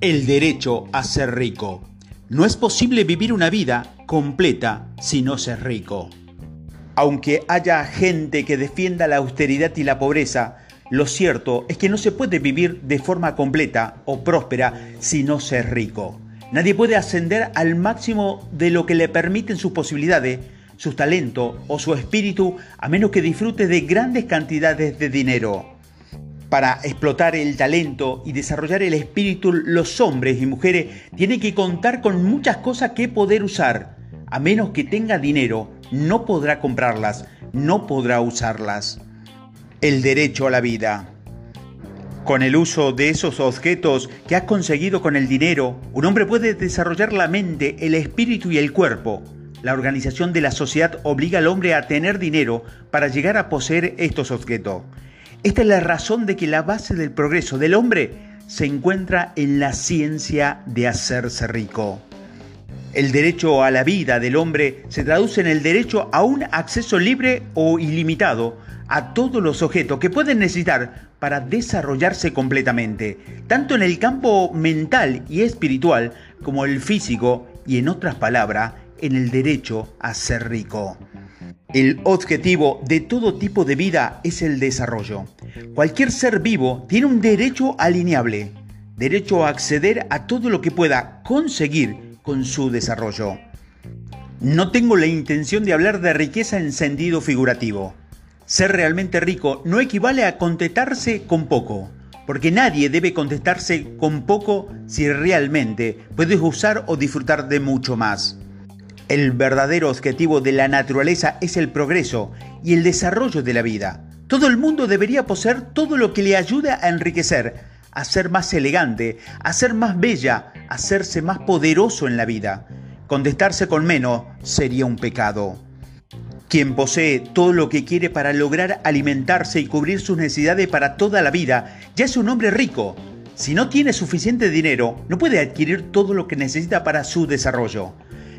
El derecho a ser rico. No es posible vivir una vida completa si no ser rico. Aunque haya gente que defienda la austeridad y la pobreza, lo cierto es que no se puede vivir de forma completa o próspera si no ser rico. Nadie puede ascender al máximo de lo que le permiten sus posibilidades, sus talentos o su espíritu a menos que disfrute de grandes cantidades de dinero. Para explotar el talento y desarrollar el espíritu, los hombres y mujeres tienen que contar con muchas cosas que poder usar. A menos que tenga dinero, no podrá comprarlas, no podrá usarlas. El derecho a la vida. Con el uso de esos objetos que has conseguido con el dinero, un hombre puede desarrollar la mente, el espíritu y el cuerpo. La organización de la sociedad obliga al hombre a tener dinero para llegar a poseer estos objetos. Esta es la razón de que la base del progreso del hombre se encuentra en la ciencia de hacerse rico. El derecho a la vida del hombre se traduce en el derecho a un acceso libre o ilimitado a todos los objetos que pueden necesitar para desarrollarse completamente, tanto en el campo mental y espiritual como el físico y en otras palabras, en el derecho a ser rico. El objetivo de todo tipo de vida es el desarrollo. Cualquier ser vivo tiene un derecho alineable, derecho a acceder a todo lo que pueda conseguir con su desarrollo. No tengo la intención de hablar de riqueza en sentido figurativo. Ser realmente rico no equivale a contentarse con poco, porque nadie debe contestarse con poco si realmente puedes usar o disfrutar de mucho más. El verdadero objetivo de la naturaleza es el progreso y el desarrollo de la vida. Todo el mundo debería poseer todo lo que le ayude a enriquecer, a ser más elegante, a ser más bella, a hacerse más poderoso en la vida. Contestarse con menos sería un pecado. Quien posee todo lo que quiere para lograr alimentarse y cubrir sus necesidades para toda la vida, ya es un hombre rico. Si no tiene suficiente dinero, no puede adquirir todo lo que necesita para su desarrollo.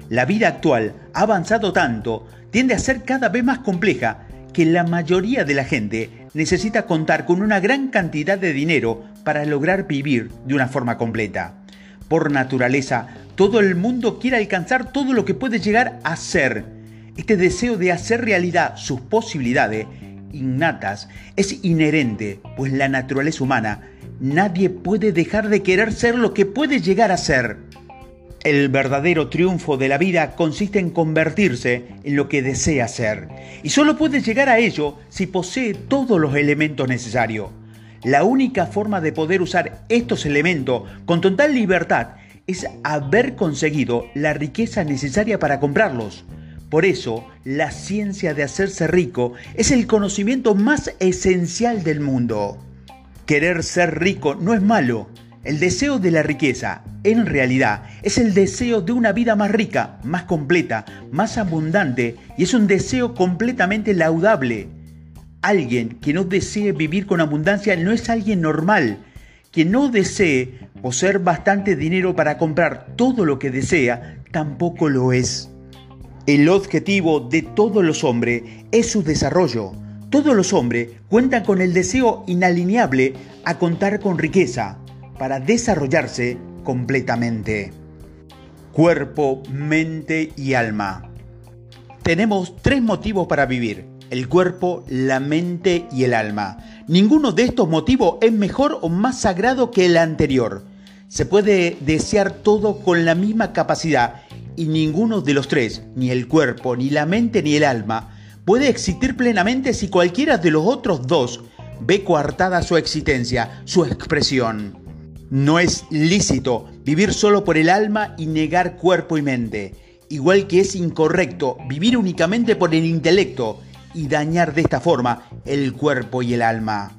La vida actual ha avanzado tanto, tiende a ser cada vez más compleja, que la mayoría de la gente necesita contar con una gran cantidad de dinero para lograr vivir de una forma completa. Por naturaleza, todo el mundo quiere alcanzar todo lo que puede llegar a ser. Este deseo de hacer realidad sus posibilidades innatas es inherente, pues la naturaleza humana nadie puede dejar de querer ser lo que puede llegar a ser. El verdadero triunfo de la vida consiste en convertirse en lo que desea ser, y solo puede llegar a ello si posee todos los elementos necesarios. La única forma de poder usar estos elementos con total libertad es haber conseguido la riqueza necesaria para comprarlos. Por eso, la ciencia de hacerse rico es el conocimiento más esencial del mundo. Querer ser rico no es malo. El deseo de la riqueza, en realidad, es el deseo de una vida más rica, más completa, más abundante y es un deseo completamente laudable. Alguien que no desee vivir con abundancia no es alguien normal. Quien no desee poseer bastante dinero para comprar todo lo que desea, tampoco lo es. El objetivo de todos los hombres es su desarrollo. Todos los hombres cuentan con el deseo inalineable a contar con riqueza para desarrollarse completamente. Cuerpo, mente y alma. Tenemos tres motivos para vivir el cuerpo, la mente y el alma. Ninguno de estos motivos es mejor o más sagrado que el anterior. Se puede desear todo con la misma capacidad y ninguno de los tres, ni el cuerpo, ni la mente, ni el alma, puede existir plenamente si cualquiera de los otros dos ve coartada su existencia, su expresión. No es lícito vivir solo por el alma y negar cuerpo y mente, igual que es incorrecto vivir únicamente por el intelecto y dañar de esta forma el cuerpo y el alma.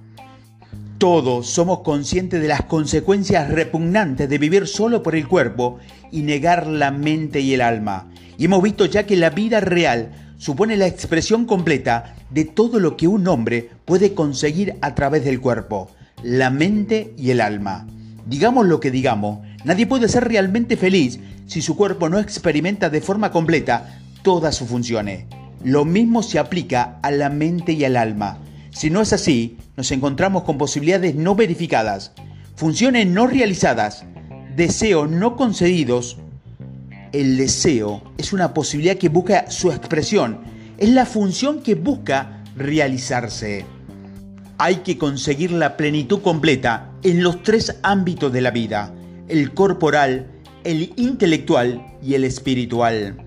Todos somos conscientes de las consecuencias repugnantes de vivir solo por el cuerpo y negar la mente y el alma. Y hemos visto ya que la vida real supone la expresión completa de todo lo que un hombre puede conseguir a través del cuerpo, la mente y el alma. Digamos lo que digamos, nadie puede ser realmente feliz si su cuerpo no experimenta de forma completa todas sus funciones. Lo mismo se aplica a la mente y al alma. Si no es así, nos encontramos con posibilidades no verificadas, funciones no realizadas, deseos no concedidos. El deseo es una posibilidad que busca su expresión, es la función que busca realizarse. Hay que conseguir la plenitud completa en los tres ámbitos de la vida, el corporal, el intelectual y el espiritual.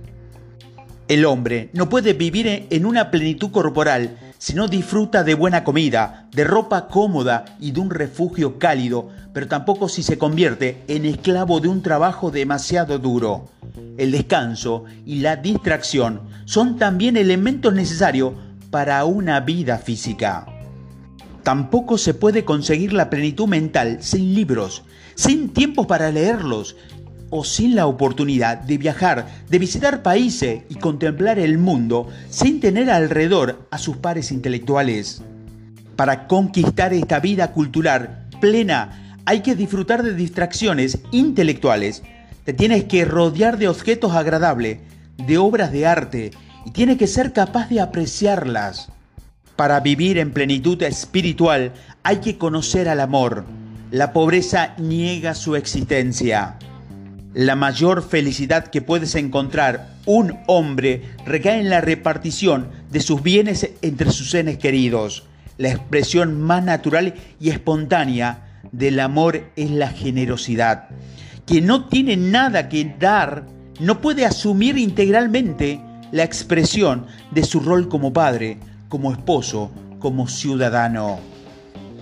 El hombre no puede vivir en una plenitud corporal si no disfruta de buena comida, de ropa cómoda y de un refugio cálido, pero tampoco si se convierte en esclavo de un trabajo demasiado duro. El descanso y la distracción son también elementos necesarios para una vida física. Tampoco se puede conseguir la plenitud mental sin libros, sin tiempo para leerlos o sin la oportunidad de viajar, de visitar países y contemplar el mundo sin tener alrededor a sus pares intelectuales. Para conquistar esta vida cultural plena hay que disfrutar de distracciones intelectuales. Te tienes que rodear de objetos agradables, de obras de arte y tienes que ser capaz de apreciarlas. Para vivir en plenitud espiritual hay que conocer al amor. La pobreza niega su existencia. La mayor felicidad que puedes encontrar un hombre recae en la repartición de sus bienes entre sus seres queridos. La expresión más natural y espontánea del amor es la generosidad. Quien no tiene nada que dar no puede asumir integralmente la expresión de su rol como padre, como esposo, como ciudadano.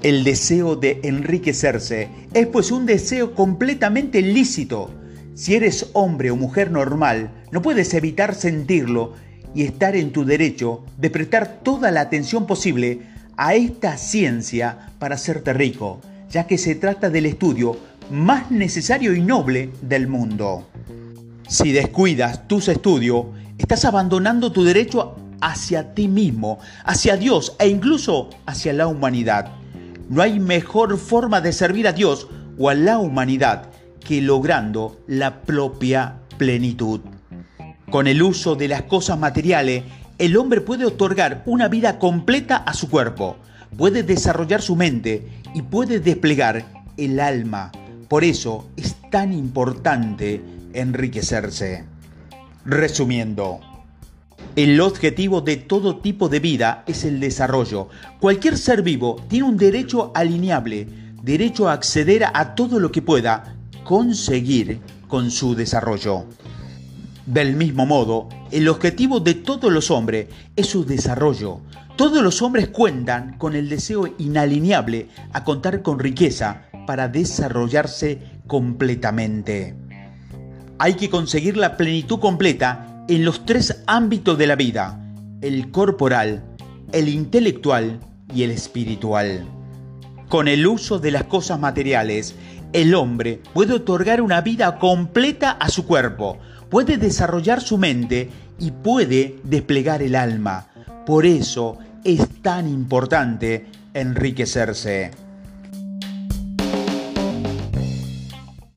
El deseo de enriquecerse es pues un deseo completamente lícito. Si eres hombre o mujer normal, no puedes evitar sentirlo y estar en tu derecho de prestar toda la atención posible a esta ciencia para hacerte rico, ya que se trata del estudio más necesario y noble del mundo. Si descuidas tus estudios, estás abandonando tu derecho hacia ti mismo, hacia Dios e incluso hacia la humanidad. No hay mejor forma de servir a Dios o a la humanidad que logrando la propia plenitud. Con el uso de las cosas materiales, el hombre puede otorgar una vida completa a su cuerpo, puede desarrollar su mente y puede desplegar el alma. Por eso es tan importante enriquecerse. Resumiendo, el objetivo de todo tipo de vida es el desarrollo. Cualquier ser vivo tiene un derecho alineable, derecho a acceder a todo lo que pueda conseguir con su desarrollo. Del mismo modo, el objetivo de todos los hombres es su desarrollo. Todos los hombres cuentan con el deseo inalineable a contar con riqueza para desarrollarse completamente. Hay que conseguir la plenitud completa en los tres ámbitos de la vida, el corporal, el intelectual y el espiritual. Con el uso de las cosas materiales, el hombre puede otorgar una vida completa a su cuerpo, puede desarrollar su mente y puede desplegar el alma. Por eso es tan importante enriquecerse.